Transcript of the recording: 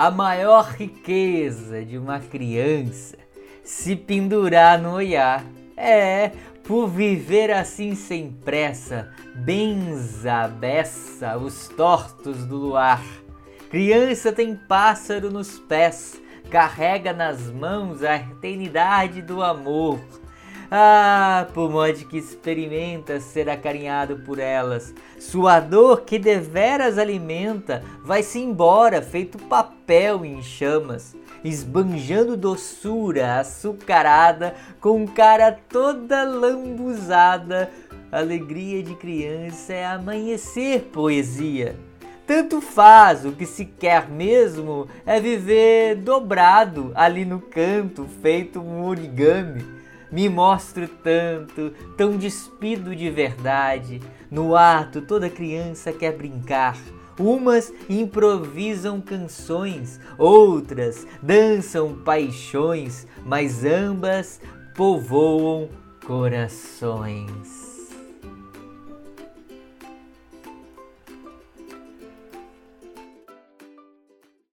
a maior riqueza de uma criança se pendurar no olhar. É, por viver assim sem pressa, benza beça os tortos do luar. Criança tem pássaro nos pés, carrega nas mãos a eternidade do amor. Ah, por modo que experimenta ser acarinhado por elas, sua dor que deveras alimenta vai-se embora feito papel em chamas esbanjando doçura açucarada, com cara toda lambuzada. Alegria de criança é amanhecer poesia. Tanto faz, o que se quer mesmo é viver dobrado ali no canto, feito um origami. Me mostro tanto, tão despido de verdade. No ato, toda criança quer brincar Umas improvisam canções, outras dançam paixões, mas ambas povoam corações.